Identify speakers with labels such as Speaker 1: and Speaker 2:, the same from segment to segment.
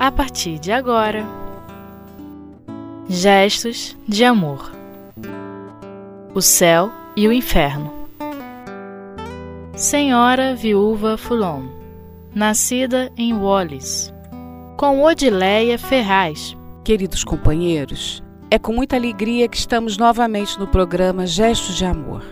Speaker 1: a partir de agora. Gestos de amor. O céu e o inferno. Senhora Viúva Fulon, nascida em Wallis, com Odileia Ferraz.
Speaker 2: Queridos companheiros, é com muita alegria que estamos novamente no programa Gestos de Amor,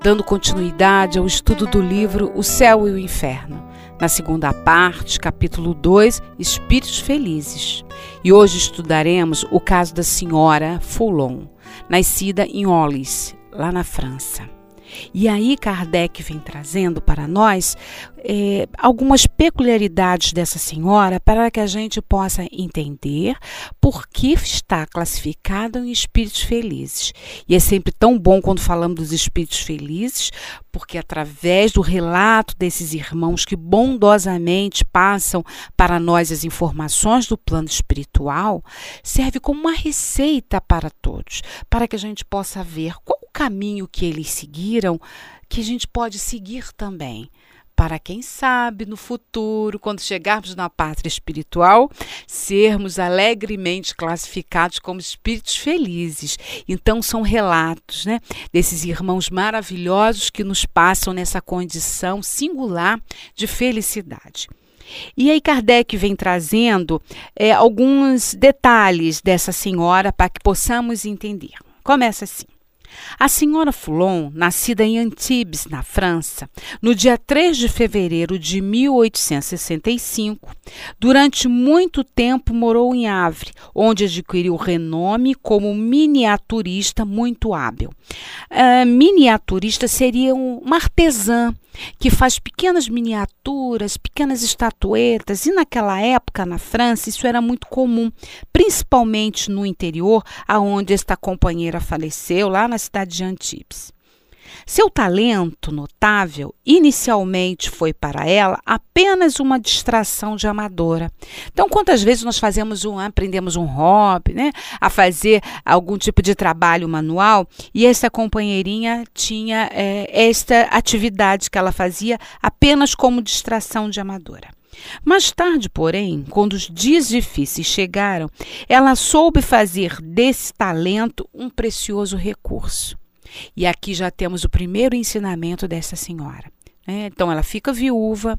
Speaker 2: dando continuidade ao estudo do livro O Céu e o Inferno, na segunda parte, capítulo 2, Espíritos Felizes. E hoje estudaremos o caso da senhora Foulon, nascida em Ollis, lá na França. E aí Kardec vem trazendo para nós é, algumas peculiaridades dessa senhora para que a gente possa entender por que está classificada em espíritos felizes. E é sempre tão bom quando falamos dos espíritos felizes, porque através do relato desses irmãos que bondosamente passam para nós as informações do plano espiritual, serve como uma receita para todos, para que a gente possa ver qual o caminho que eles seguiram, que a gente pode seguir também para quem sabe no futuro, quando chegarmos na pátria espiritual, sermos alegremente classificados como espíritos felizes. Então são relatos, né, desses irmãos maravilhosos que nos passam nessa condição singular de felicidade. E aí Kardec vem trazendo é, alguns detalhes dessa senhora para que possamos entender. Começa assim. A senhora Foulon, nascida em Antibes, na França, no dia 3 de fevereiro de 1865, durante muito tempo morou em Havre, onde adquiriu renome como miniaturista muito hábil. Uh, miniaturista seria um, uma artesã que faz pequenas miniaturas, pequenas estatuetas, e naquela época na França isso era muito comum, principalmente no interior, aonde esta companheira faleceu, lá na cidade de Antibes. Seu talento notável inicialmente foi para ela apenas uma distração de amadora. Então, quantas vezes nós fazemos um, aprendemos um hobby, né, a fazer algum tipo de trabalho manual e essa companheirinha tinha é, esta atividade que ela fazia apenas como distração de amadora. Mais tarde, porém, quando os dias difíceis chegaram, ela soube fazer desse talento um precioso recurso. E aqui já temos o primeiro ensinamento dessa senhora. Né? Então, ela fica viúva,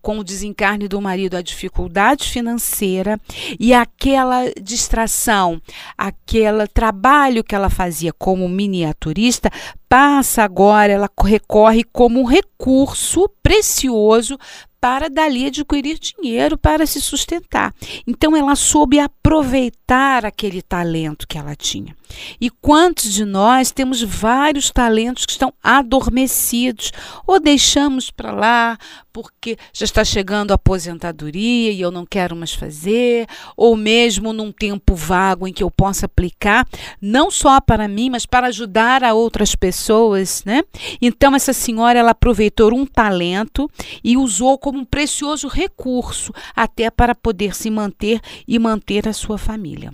Speaker 2: com o desencarne do marido, a dificuldade financeira e aquela distração, aquele trabalho que ela fazia como miniaturista, passa agora, ela recorre como um recurso precioso para dali adquirir dinheiro para se sustentar. Então ela soube aproveitar aquele talento que ela tinha. E quantos de nós temos vários talentos que estão adormecidos ou deixamos para lá porque já está chegando a aposentadoria e eu não quero mais fazer, ou mesmo num tempo vago em que eu possa aplicar, não só para mim, mas para ajudar a outras pessoas, né? Então essa senhora ela aproveitou um talento e usou como um precioso recurso até para poder se manter e manter a sua família.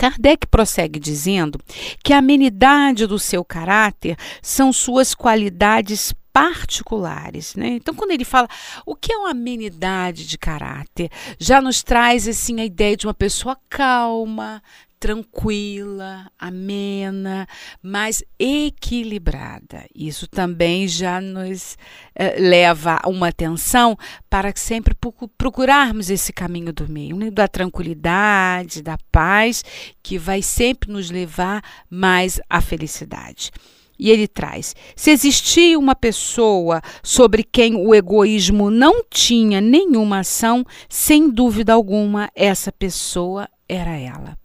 Speaker 2: Kardec prossegue dizendo que a amenidade do seu caráter são suas qualidades particulares, né? Então, quando ele fala o que é uma amenidade de caráter, já nos traz assim a ideia de uma pessoa calma, tranquila, amena, mas equilibrada. Isso também já nos eh, leva a uma atenção para sempre procurarmos esse caminho do meio, né? da tranquilidade, da paz, que vai sempre nos levar mais à felicidade. E ele traz: se existia uma pessoa sobre quem o egoísmo não tinha nenhuma ação, sem dúvida alguma, essa pessoa era ela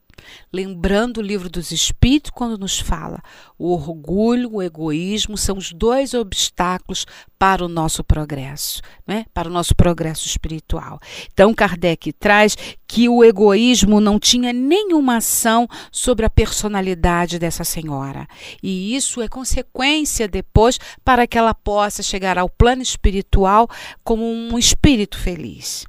Speaker 2: lembrando o livro dos Espíritos quando nos fala o orgulho, o egoísmo são os dois obstáculos para o nosso progresso, né? para o nosso progresso espiritual. Então, Kardec traz que o egoísmo não tinha nenhuma ação sobre a personalidade dessa senhora. E isso é consequência depois para que ela possa chegar ao plano espiritual como um espírito feliz.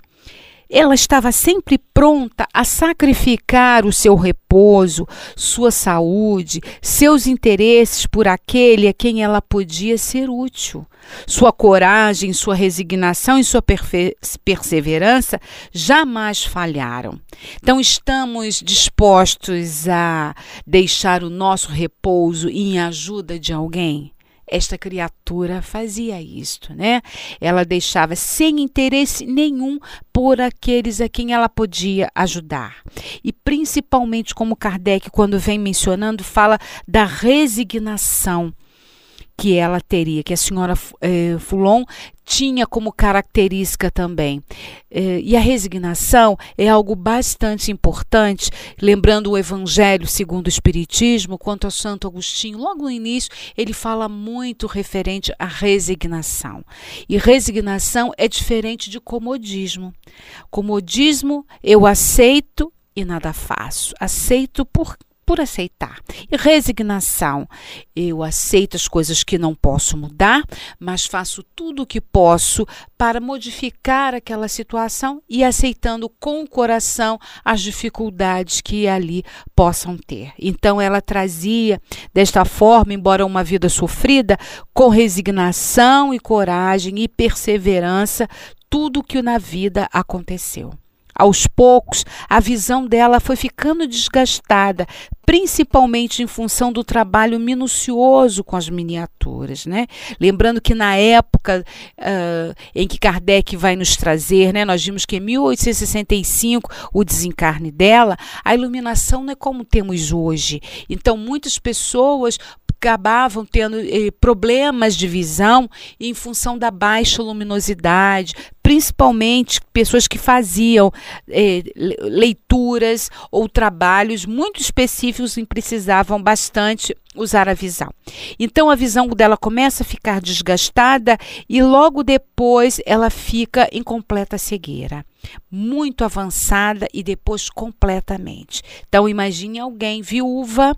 Speaker 2: Ela estava sempre pronta a sacrificar o seu repouso, sua saúde, seus interesses por aquele a quem ela podia ser útil. Sua coragem, sua resignação e sua perseverança jamais falharam. Então, estamos dispostos a deixar o nosso repouso em ajuda de alguém? Esta criatura fazia isto, né? Ela deixava sem interesse nenhum por aqueles a quem ela podia ajudar. E principalmente como Kardec, quando vem mencionando, fala da resignação que ela teria, que a senhora eh, Foulon tinha como característica também. Eh, e a resignação é algo bastante importante, lembrando o Evangelho segundo o Espiritismo, quanto ao Santo Agostinho, logo no início, ele fala muito referente à resignação. E resignação é diferente de comodismo. Comodismo eu aceito e nada faço. Aceito por por aceitar. E resignação, eu aceito as coisas que não posso mudar, mas faço tudo o que posso para modificar aquela situação e aceitando com o coração as dificuldades que ali possam ter. Então ela trazia desta forma, embora uma vida sofrida, com resignação e coragem e perseverança, tudo o que na vida aconteceu. Aos poucos, a visão dela foi ficando desgastada, principalmente em função do trabalho minucioso com as miniaturas. Né? Lembrando que na época uh, em que Kardec vai nos trazer, né, nós vimos que em 1865, o desencarne dela, a iluminação não é como temos hoje. Então, muitas pessoas acabavam tendo eh, problemas de visão em função da baixa luminosidade, principalmente pessoas que faziam eh, leituras ou trabalhos muito específicos e precisavam bastante usar a visão. Então a visão dela começa a ficar desgastada e logo depois ela fica em completa cegueira muito avançada e depois completamente. Então imagine alguém viúva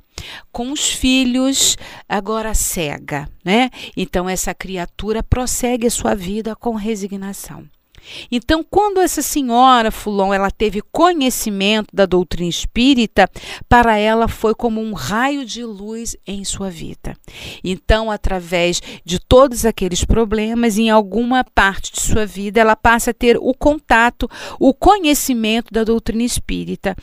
Speaker 2: com os filhos agora cega, né? Então essa criatura prossegue a sua vida com resignação. Então, quando essa senhora Fulon ela teve conhecimento da doutrina espírita, para ela foi como um raio de luz em sua vida. Então, através de todos aqueles problemas, em alguma parte de sua vida, ela passa a ter o contato, o conhecimento da doutrina espírita.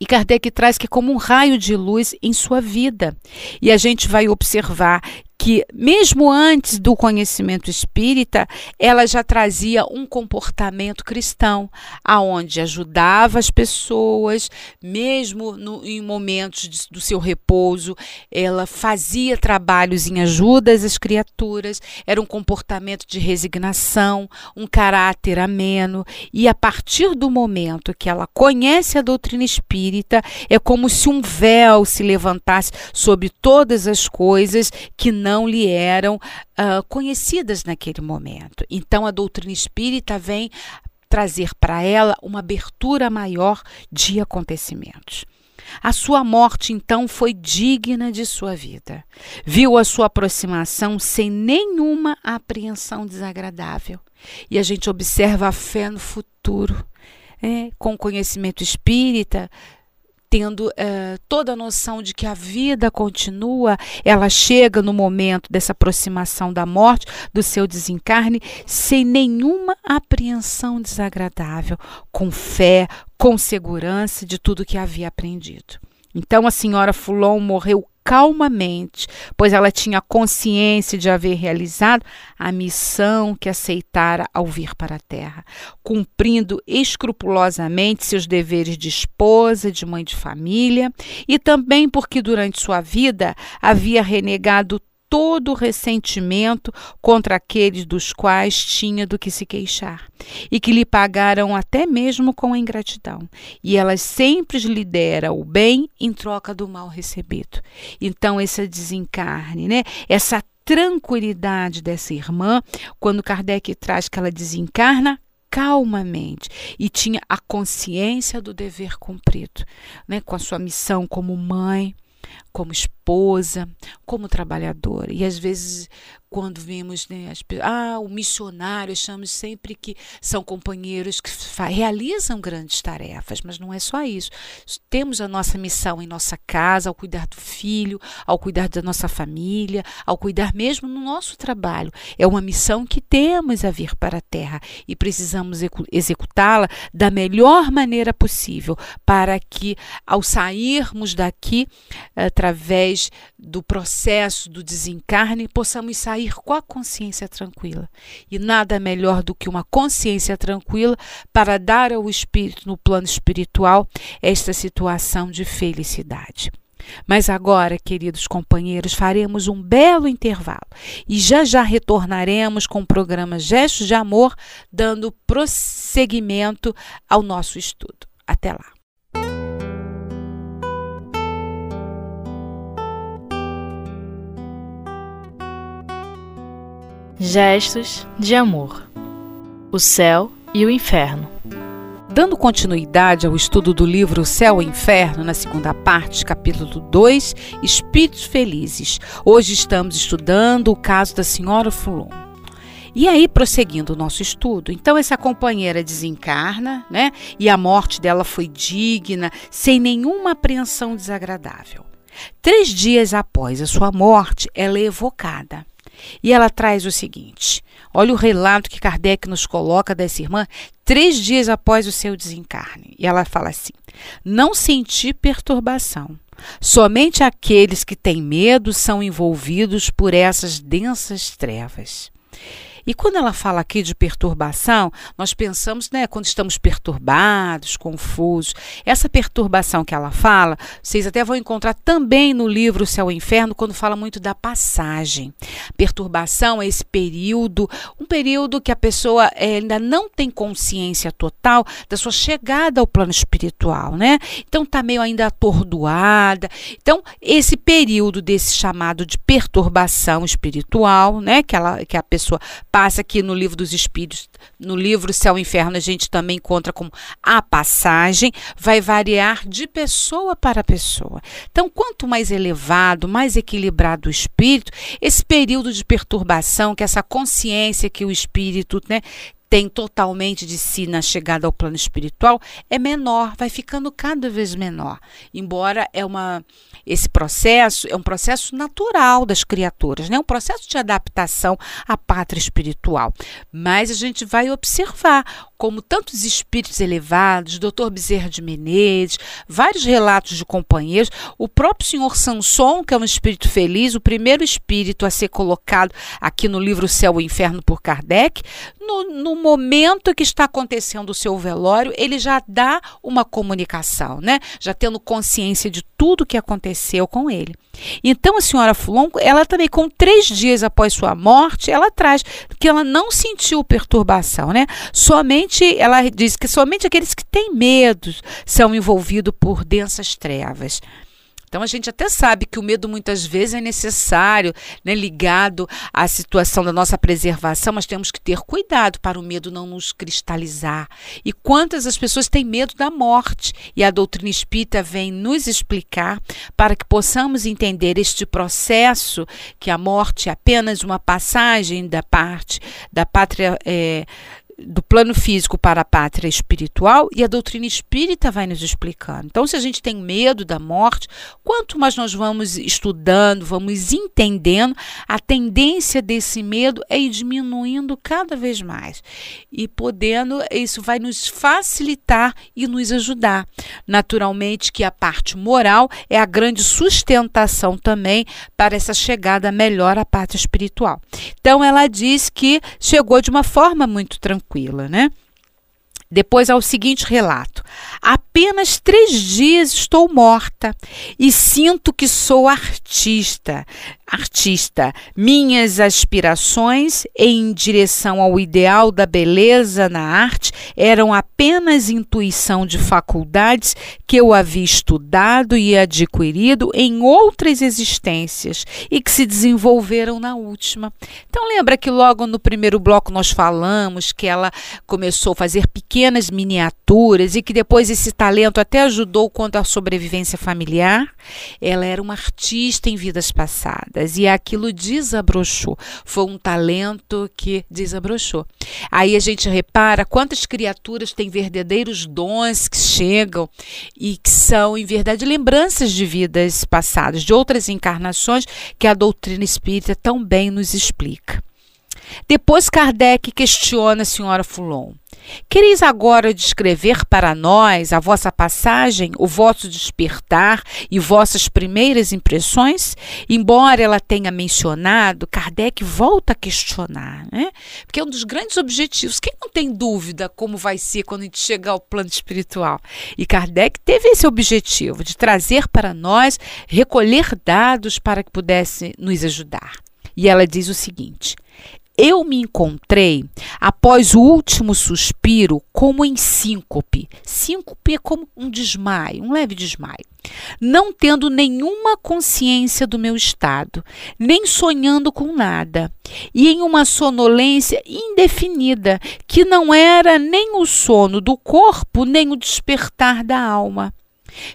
Speaker 2: E Kardec traz que é como um raio de luz em sua vida. E a gente vai observar que, mesmo antes do conhecimento espírita, ela já trazia um comportamento cristão, aonde ajudava as pessoas, mesmo no, em momentos de, do seu repouso, ela fazia trabalhos em ajudas às criaturas, era um comportamento de resignação, um caráter ameno, e a partir do momento que ela conhece a doutrina espírita, é como se um véu se levantasse sobre todas as coisas que não não lhe eram uh, conhecidas naquele momento. Então a doutrina espírita vem trazer para ela uma abertura maior de acontecimentos. A sua morte, então, foi digna de sua vida. Viu a sua aproximação sem nenhuma apreensão desagradável. E a gente observa a fé no futuro. É, com conhecimento espírita, tendo uh, toda a noção de que a vida continua, ela chega no momento dessa aproximação da morte, do seu desencarne, sem nenhuma apreensão desagradável, com fé, com segurança de tudo que havia aprendido. Então a senhora Fulon morreu calmamente, pois ela tinha consciência de haver realizado a missão que aceitara ao vir para a terra, cumprindo escrupulosamente seus deveres de esposa, de mãe de família, e também porque durante sua vida havia renegado todo o ressentimento contra aqueles dos quais tinha do que se queixar, e que lhe pagaram até mesmo com ingratidão. E ela sempre lhe dera o bem em troca do mal recebido. Então, esse desencarne, né? essa tranquilidade dessa irmã, quando Kardec traz que ela desencarna, calmamente e tinha a consciência do dever cumprido, né, com a sua missão como mãe, como esposa, como trabalhadora. E às vezes quando vimos né, as, ah, o missionário, achamos sempre que são companheiros que realizam grandes tarefas, mas não é só isso. Temos a nossa missão em nossa casa, ao cuidar do filho, ao cuidar da nossa família, ao cuidar mesmo no nosso trabalho. É uma missão que temos a vir para a terra e precisamos executá-la da melhor maneira possível para que, ao sairmos daqui, através do processo do desencarne, possamos sair sair com a consciência tranquila. E nada melhor do que uma consciência tranquila para dar ao espírito, no plano espiritual, esta situação de felicidade. Mas agora, queridos companheiros, faremos um belo intervalo e já já retornaremos com o programa Gestos de Amor, dando prosseguimento ao nosso estudo. Até lá.
Speaker 1: Gestos de amor. O céu e o inferno.
Speaker 2: Dando continuidade ao estudo do livro O Céu e o Inferno, na segunda parte, capítulo 2, Espíritos Felizes. Hoje estamos estudando o caso da senhora Fulon. E aí, prosseguindo o nosso estudo, então essa companheira desencarna, né? E a morte dela foi digna, sem nenhuma apreensão desagradável. Três dias após a sua morte, ela é evocada. E ela traz o seguinte: olha o relato que Kardec nos coloca dessa irmã três dias após o seu desencarne. E ela fala assim: não senti perturbação. Somente aqueles que têm medo são envolvidos por essas densas trevas. E quando ela fala aqui de perturbação, nós pensamos, né, quando estamos perturbados, confusos. Essa perturbação que ela fala, vocês até vão encontrar também no livro Céu e Inferno, quando fala muito da passagem. Perturbação é esse período, um período que a pessoa é, ainda não tem consciência total da sua chegada ao plano espiritual, né? Então está meio ainda atordoada. Então, esse período desse chamado de perturbação espiritual, né, que ela que a pessoa passa aqui no livro dos Espíritos, no livro Céu e Inferno, a gente também encontra como a passagem, vai variar de pessoa para pessoa. Então, quanto mais elevado, mais equilibrado o espírito, esse período de perturbação, que essa consciência que o espírito né, tem totalmente de si na chegada ao plano espiritual é menor, vai ficando cada vez menor. Embora é uma esse processo é um processo natural das criaturas, né? um processo de adaptação à pátria espiritual. Mas a gente vai observar como tantos espíritos elevados, Dr. Bezerra de Menezes, vários relatos de companheiros, o próprio senhor Sanson, que é um espírito feliz, o primeiro espírito a ser colocado aqui no livro Céu e Inferno por Kardec, no, no momento que está acontecendo o seu velório, ele já dá uma comunicação, né? Já tendo consciência de tudo que aconteceu com ele. Então a senhora Fulon, ela também com três dias após sua morte, ela traz que ela não sentiu perturbação, né? Somente ela diz que somente aqueles que têm medo são envolvidos por densas trevas. Então a gente até sabe que o medo muitas vezes é necessário, né, ligado à situação da nossa preservação, mas temos que ter cuidado para o medo não nos cristalizar. E quantas as pessoas têm medo da morte? E a doutrina espírita vem nos explicar para que possamos entender este processo que a morte é apenas uma passagem da parte da pátria. É, do plano físico para a pátria espiritual e a doutrina espírita vai nos explicando. Então, se a gente tem medo da morte, quanto mais nós vamos estudando, vamos entendendo, a tendência desse medo é ir diminuindo cada vez mais. E podendo, isso vai nos facilitar e nos ajudar. Naturalmente que a parte moral é a grande sustentação também para essa chegada melhor à pátria espiritual. Então, ela diz que chegou de uma forma muito tranquila, né? Depois há o seguinte relato: apenas três dias estou morta e sinto que sou artista. Artista. Minhas aspirações em direção ao ideal da beleza na arte eram apenas intuição de faculdades que eu havia estudado e adquirido em outras existências e que se desenvolveram na última. Então lembra que logo no primeiro bloco nós falamos que ela começou a fazer pequenas miniaturas e que depois esse talento até ajudou quanto à sobrevivência familiar? Ela era uma artista em vidas passadas e aquilo desabrochou. Foi um talento que desabrochou. Aí a gente repara quantas criaturas têm verdadeiros dons que chegam e que são, em verdade, lembranças de vidas passadas, de outras encarnações que a doutrina espírita tão bem nos explica. Depois Kardec questiona a senhora Fulon. Quereis agora descrever para nós a vossa passagem, o vosso despertar e vossas primeiras impressões? Embora ela tenha mencionado, Kardec volta a questionar, né? Porque é um dos grandes objetivos. Quem não tem dúvida como vai ser quando a gente chegar ao plano espiritual? E Kardec teve esse objetivo de trazer para nós, recolher dados para que pudesse nos ajudar. E ela diz o seguinte: eu me encontrei, após o último suspiro, como em síncope. Síncope é como um desmaio, um leve desmaio. Não tendo nenhuma consciência do meu estado, nem sonhando com nada, e em uma sonolência indefinida, que não era nem o sono do corpo, nem o despertar da alma.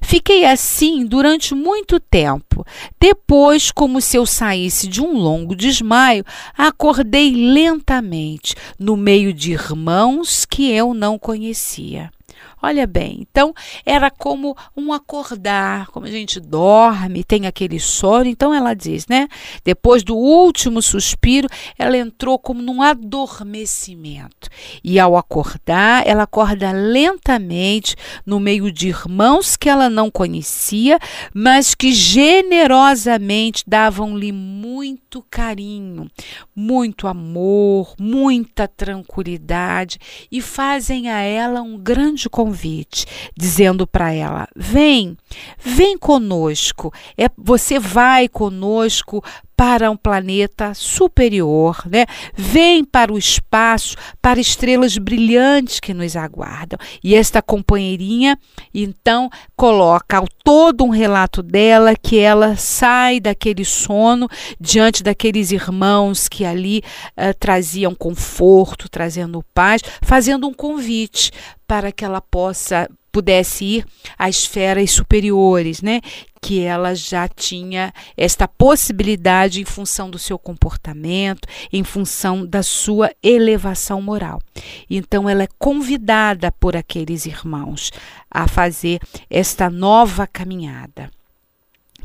Speaker 2: Fiquei assim durante muito tempo. Depois, como se eu saísse de um longo desmaio, acordei lentamente, no meio de irmãos que eu não conhecia. Olha bem, então era como um acordar, como a gente dorme, tem aquele sono. Então ela diz, né? Depois do último suspiro, ela entrou como num adormecimento. E ao acordar, ela acorda lentamente no meio de irmãos que ela não conhecia, mas que generosamente davam-lhe muito carinho, muito amor, muita tranquilidade e fazem a ela um grande convite convite, dizendo para ela: vem, vem conosco. É, você vai conosco para um planeta superior, né? Vem para o espaço, para estrelas brilhantes que nos aguardam. E esta companheirinha, então, coloca todo um relato dela que ela sai daquele sono diante daqueles irmãos que ali uh, traziam conforto, trazendo paz, fazendo um convite para que ela possa pudesse ir a esferas superiores, né? Que ela já tinha esta possibilidade em função do seu comportamento, em função da sua elevação moral. Então ela é convidada por aqueles irmãos a fazer esta nova caminhada.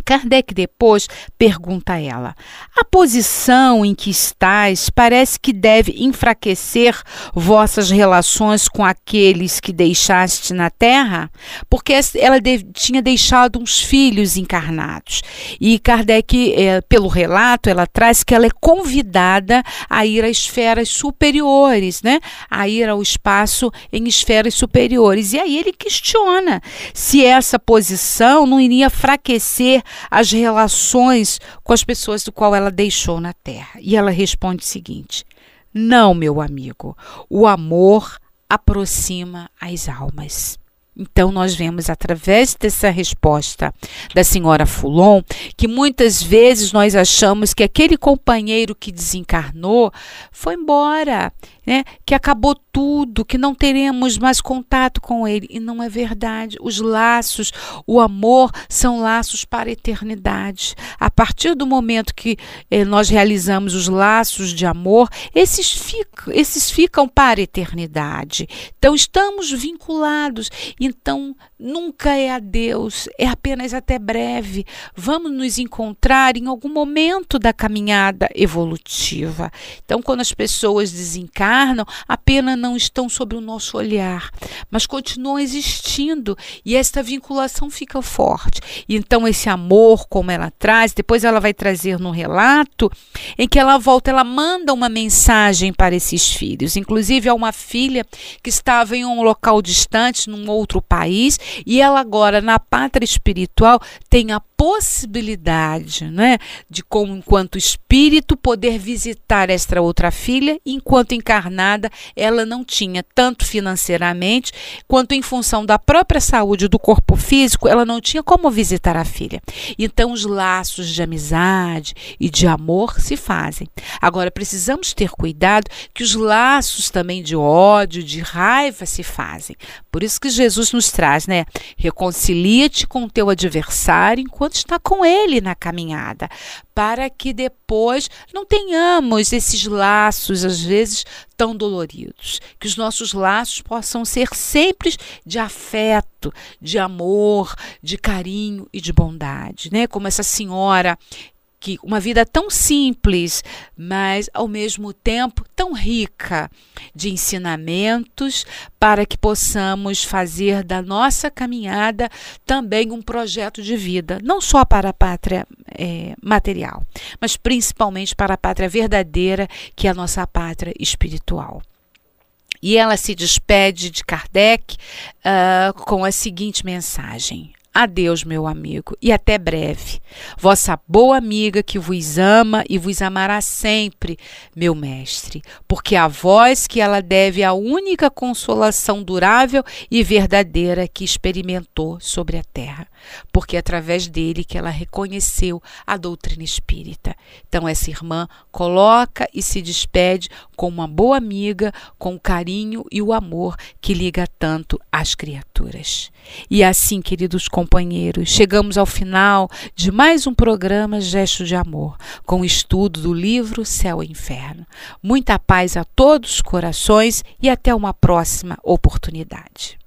Speaker 2: Kardec depois pergunta a ela: A posição em que estás parece que deve enfraquecer vossas relações com aqueles que deixaste na terra? Porque ela tinha deixado uns filhos encarnados. E Kardec, é, pelo relato, ela traz que ela é convidada a ir a esferas superiores, né? A ir ao espaço em esferas superiores. E aí ele questiona se essa posição não iria enfraquecer as relações com as pessoas do qual ela deixou na terra. E ela responde o seguinte: Não, meu amigo, o amor aproxima as almas. Então, nós vemos através dessa resposta da senhora Fulon que muitas vezes nós achamos que aquele companheiro que desencarnou foi embora, né? que acabou tudo, que não teremos mais contato com ele. E não é verdade. Os laços, o amor, são laços para a eternidade. A partir do momento que eh, nós realizamos os laços de amor, esses ficam, esses ficam para a eternidade. Então, estamos vinculados. Então, nunca é adeus, é apenas até breve. Vamos nos encontrar em algum momento da caminhada evolutiva. Então, quando as pessoas desencarnam, encarnam apenas não estão sob o nosso olhar, mas continuam existindo e esta vinculação fica forte. Então, esse amor, como ela traz, depois ela vai trazer no relato em que ela volta, ela manda uma mensagem para esses filhos. Inclusive, há uma filha que estava em um local distante, num outro país, e ela agora, na pátria espiritual, tem a possibilidade, né, de como enquanto espírito poder visitar esta outra filha, enquanto encarnada ela não tinha tanto financeiramente quanto em função da própria saúde do corpo físico, ela não tinha como visitar a filha. Então os laços de amizade e de amor se fazem. Agora precisamos ter cuidado que os laços também de ódio, de raiva se fazem. Por isso que Jesus nos traz, né? Reconcilia-te com teu adversário enquanto está com ele na caminhada, para que depois não tenhamos esses laços, às vezes, tão doloridos. Que os nossos laços possam ser sempre de afeto, de amor, de carinho e de bondade, né? Como essa senhora que uma vida tão simples, mas ao mesmo tempo tão rica de ensinamentos para que possamos fazer da nossa caminhada também um projeto de vida, não só para a pátria é, material, mas principalmente para a pátria verdadeira, que é a nossa pátria espiritual. E ela se despede de Kardec uh, com a seguinte mensagem: Adeus, meu amigo, e até breve. Vossa boa amiga que vos ama e vos amará sempre, meu mestre, porque a vós que ela deve a única consolação durável e verdadeira que experimentou sobre a terra, porque é através dele que ela reconheceu a doutrina espírita. Então, essa irmã coloca e se despede com uma boa amiga, com o carinho e o amor que liga tanto às criaturas. E assim, queridos companheiros, chegamos ao final de mais um programa Gesto de Amor, com o estudo do livro Céu e Inferno. Muita paz a todos os corações e até uma próxima oportunidade.